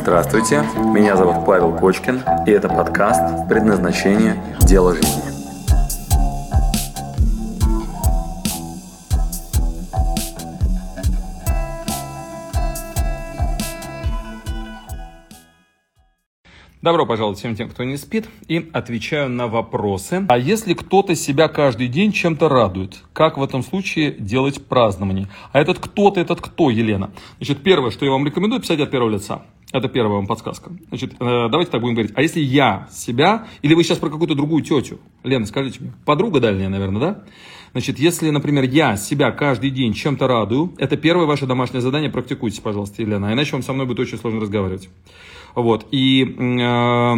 Здравствуйте, меня зовут Павел Кочкин, и это подкаст «Предназначение. Дело жизни». Добро пожаловать всем тем, кто не спит, и отвечаю на вопросы. А если кто-то себя каждый день чем-то радует, как в этом случае делать празднование? А этот кто-то, этот кто, Елена? Значит, первое, что я вам рекомендую, писать от первого лица. Это первая вам подсказка. Значит, э, давайте так будем говорить. А если я себя, или вы сейчас про какую-то другую тетю? Лена, скажите мне. Подруга дальняя, наверное, да? Значит, если, например, я себя каждый день чем-то радую, это первое ваше домашнее задание, практикуйте, пожалуйста, Елена, иначе вам со мной будет очень сложно разговаривать. Вот, и э,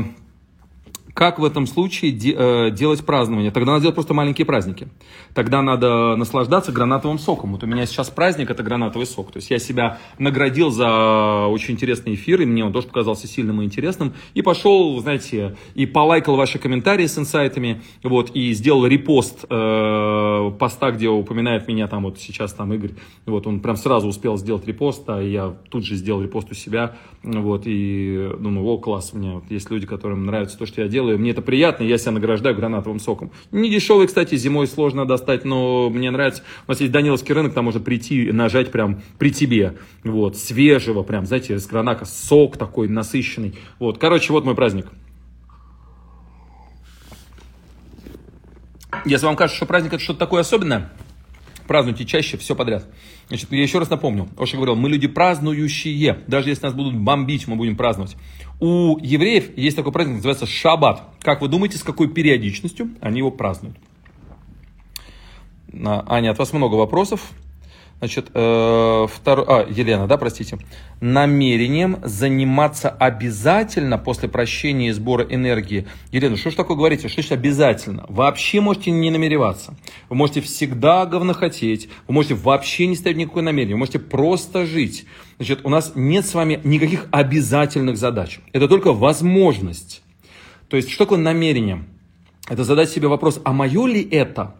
как в этом случае де, э, делать празднование? Тогда надо делать просто маленькие праздники. Тогда надо наслаждаться гранатовым соком. Вот у меня сейчас праздник, это гранатовый сок. То есть я себя наградил за очень интересный эфир, и мне он тоже показался сильным и интересным. И пошел, знаете, и полайкал ваши комментарии с инсайтами, вот, и сделал репост э, поста, где упоминает меня там вот сейчас там Игорь. Вот, он прям сразу успел сделать репост, а я тут же сделал репост у себя. Вот, и думаю, о, класс, меня вот есть люди, которым нравится то, что я делаю, мне это приятно, я себя награждаю гранатовым соком. Не дешевый, кстати, зимой сложно достать, но мне нравится. У нас есть Даниловский рынок, там можно прийти, нажать прям при тебе, вот, свежего прям, знаете, из гранака, сок такой насыщенный. Вот, короче, вот мой праздник. Если вам кажется, что праздник это что-то такое особенное, празднуйте чаще, все подряд. Значит, я еще раз напомню, Оша говорил, мы люди празднующие, даже если нас будут бомбить, мы будем праздновать. У евреев есть такой праздник, называется Шаббат. Как вы думаете, с какой периодичностью они его празднуют? Аня, от вас много вопросов. Значит, э, второй, а, Елена, да, простите. Намерением заниматься обязательно после прощения и сбора энергии. Елена, что ж такое говорите? Что значит обязательно? Вообще можете не намереваться. Вы можете всегда говнохотеть. Вы можете вообще не ставить никакое намерение. Вы можете просто жить. Значит, у нас нет с вами никаких обязательных задач. Это только возможность. То есть, что такое намерение? Это задать себе вопрос, а мое ли это?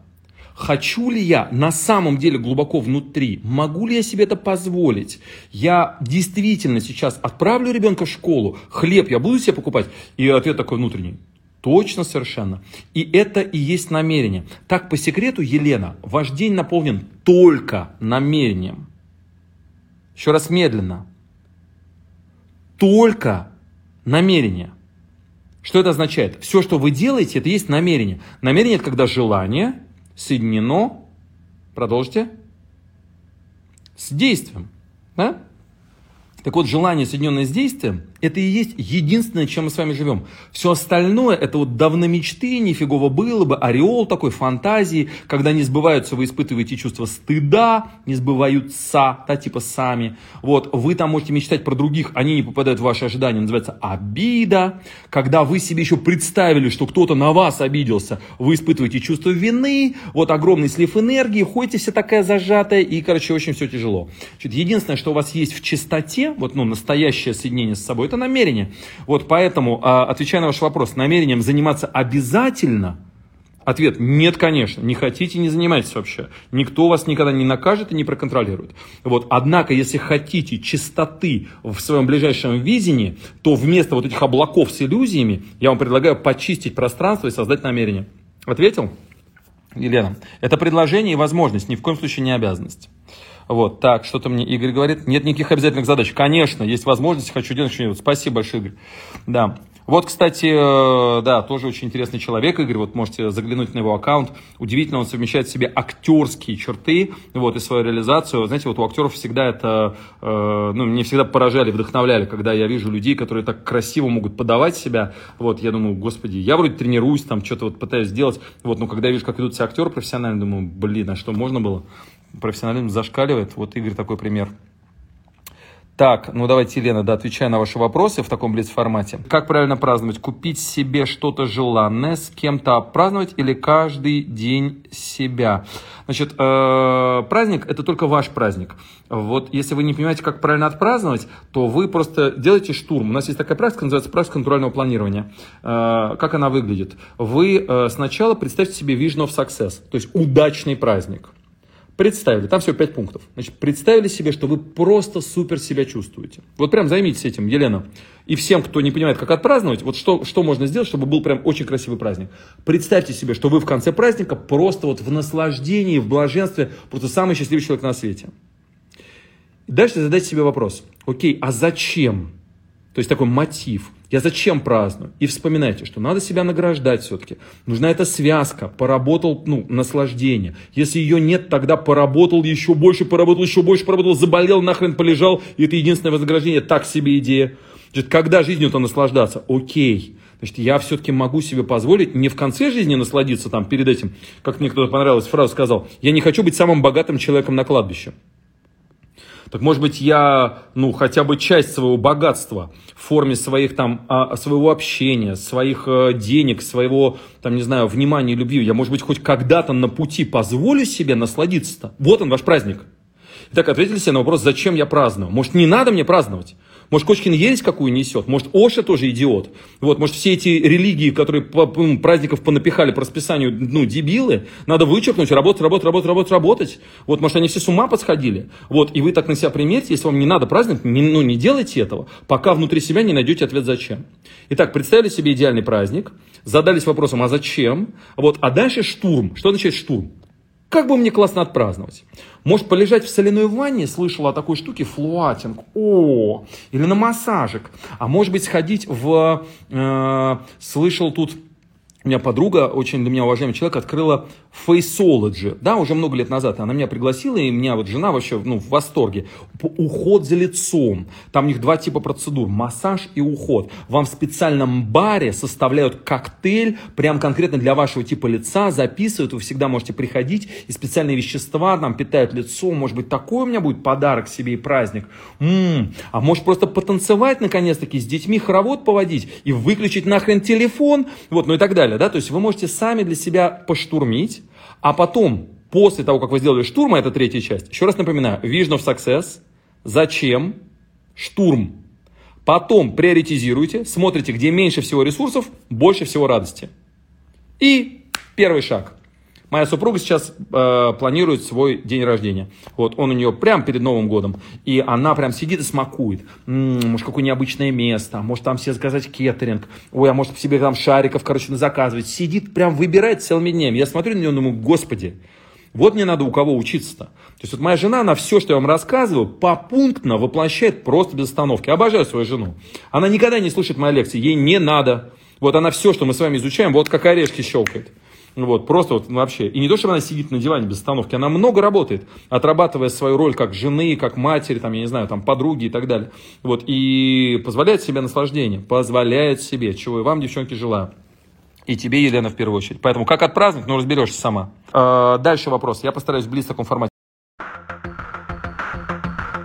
Хочу ли я на самом деле глубоко внутри? Могу ли я себе это позволить? Я действительно сейчас отправлю ребенка в школу, хлеб я буду себе покупать? И ответ такой внутренний. Точно совершенно. И это и есть намерение. Так, по секрету, Елена, ваш день наполнен только намерением. Еще раз медленно. Только намерение. Что это означает? Все, что вы делаете, это есть намерение. Намерение это когда желание, соединено, продолжите, с действием. Да? Так вот, желание, соединенное с действием, это и есть единственное, чем мы с вами живем. Все остальное, это вот давно мечты, нифигово было бы, ореол такой фантазии, когда не сбываются, вы испытываете чувство стыда, не сбываются, да, типа сами. Вот, вы там можете мечтать про других, они не попадают в ваши ожидания, называется обида. Когда вы себе еще представили, что кто-то на вас обиделся, вы испытываете чувство вины, вот огромный слив энергии, ходите вся такая зажатая, и, короче, очень все тяжело. Значит, единственное, что у вас есть в чистоте, вот, ну, настоящее соединение с собой, это намерение. Вот поэтому, а, отвечая на ваш вопрос, намерением заниматься обязательно – Ответ – нет, конечно. Не хотите, не занимайтесь вообще. Никто вас никогда не накажет и не проконтролирует. Вот. Однако, если хотите чистоты в своем ближайшем видении, то вместо вот этих облаков с иллюзиями я вам предлагаю почистить пространство и создать намерение. Ответил? Елена, это предложение и возможность, ни в коем случае не обязанность. Вот, так, что-то мне Игорь говорит. Нет никаких обязательных задач. Конечно, есть возможность, хочу делать что-нибудь. Спасибо большое, Игорь. Да. Вот, кстати, э, да, тоже очень интересный человек, Игорь, вот можете заглянуть на его аккаунт. Удивительно, он совмещает в себе актерские черты, вот, и свою реализацию. Знаете, вот у актеров всегда это, э, ну, мне всегда поражали, вдохновляли, когда я вижу людей, которые так красиво могут подавать себя. Вот, я думаю, господи, я вроде тренируюсь, там, что-то вот пытаюсь сделать. Вот, но когда я вижу, как идут все актеры профессионально, думаю, блин, а что, можно было? профессионализм зашкаливает. Вот Игорь такой пример. Так, ну давайте, Елена, да, отвечая на ваши вопросы в таком блиц-формате. Как правильно праздновать? Купить себе что-то желанное, с кем-то праздновать или каждый день себя? Значит, э, праздник – это только ваш праздник. Вот если вы не понимаете, как правильно отпраздновать, то вы просто делаете штурм. У нас есть такая практика, называется практика натурального планирования. Э, как она выглядит? Вы э, сначала представьте себе vision of success, то есть удачный праздник – Представили, там всего 5 пунктов. Значит, представили себе, что вы просто супер себя чувствуете. Вот прям займитесь этим, Елена. И всем, кто не понимает, как отпраздновать, вот что, что можно сделать, чтобы был прям очень красивый праздник. Представьте себе, что вы в конце праздника просто вот в наслаждении, в блаженстве, просто самый счастливый человек на свете. Дальше задайте себе вопрос. Окей, а зачем? То есть такой мотив. Я зачем праздную? И вспоминайте, что надо себя награждать все-таки. Нужна эта связка. Поработал, ну, наслаждение. Если ее нет, тогда поработал еще больше, поработал еще больше, поработал, заболел, нахрен полежал. И это единственное вознаграждение. Так себе идея. Значит, когда жизнью-то наслаждаться? Окей. Значит, я все-таки могу себе позволить не в конце жизни насладиться там перед этим, как мне кто-то понравилась фраза сказал, я не хочу быть самым богатым человеком на кладбище. Так может быть я, ну, хотя бы часть своего богатства в форме своих там, а, своего общения, своих э, денег, своего, там, не знаю, внимания, любви, я, может быть, хоть когда-то на пути позволю себе насладиться-то. Вот он, ваш праздник. Итак, ответили себе на вопрос, зачем я праздную. Может, не надо мне праздновать? Может, Кочкин ересь какую несет? Может, Оша тоже идиот? Вот, может, все эти религии, которые по, ну, праздников понапихали по расписанию, ну, дебилы, надо вычеркнуть, работать, работать, работать, работать, работать. Вот, может, они все с ума подсходили. Вот, и вы так на себя примерьте, если вам не надо праздник, не, ну, не делайте этого, пока внутри себя не найдете ответ «зачем». Итак, представили себе идеальный праздник, задались вопросом «а зачем?», вот, а дальше штурм. Что означает штурм? Как бы мне классно отпраздновать? Может полежать в соляной ванне, слышал о такой штуке, флуатинг, о, или на массажик. А может быть сходить в, э, слышал тут у меня подруга, очень для меня уважаемый человек, открыла Faceology, да, уже много лет назад. Она меня пригласила, и меня вот жена вообще ну, в восторге. Уход за лицом. Там у них два типа процедур, массаж и уход. Вам в специальном баре составляют коктейль, прям конкретно для вашего типа лица, записывают, вы всегда можете приходить, и специальные вещества там питают лицо. Может быть, такой у меня будет подарок себе и праздник. М-м, а может просто потанцевать наконец-таки, с детьми хоровод поводить и выключить нахрен телефон, вот, ну и так далее далее, да, то есть вы можете сами для себя поштурмить, а потом, после того, как вы сделали штурм, это третья часть, еще раз напоминаю, Vision of Success, зачем, штурм, потом приоритизируйте, смотрите, где меньше всего ресурсов, больше всего радости. И первый шаг – Моя супруга сейчас э, планирует свой день рождения. Вот он у нее прямо перед Новым годом. И она прям сидит и смакует. М-м, может, какое необычное место. Может, там себе заказать кеттеринг. Ой, а может, себе там шариков, короче, заказывать. Сидит, прям выбирает целыми днями. Я смотрю на нее думаю, господи, вот мне надо у кого учиться-то. То есть вот моя жена, она все, что я вам рассказываю, попунктно воплощает просто без остановки. Обожаю свою жену. Она никогда не слушает мои лекции, ей не надо. Вот она все, что мы с вами изучаем, вот как орешки щелкает. Вот, просто вот вообще. И не то, чтобы она сидит на диване без остановки, она много работает, отрабатывая свою роль как жены, как матери, там, я не знаю, там, подруги и так далее. Вот, и позволяет себе наслаждение, позволяет себе, чего и вам, девчонки, желаю. И тебе, Елена, в первую очередь. Поэтому как отпраздновать, ну, разберешься сама. А, дальше вопрос. Я постараюсь в близ таком формате.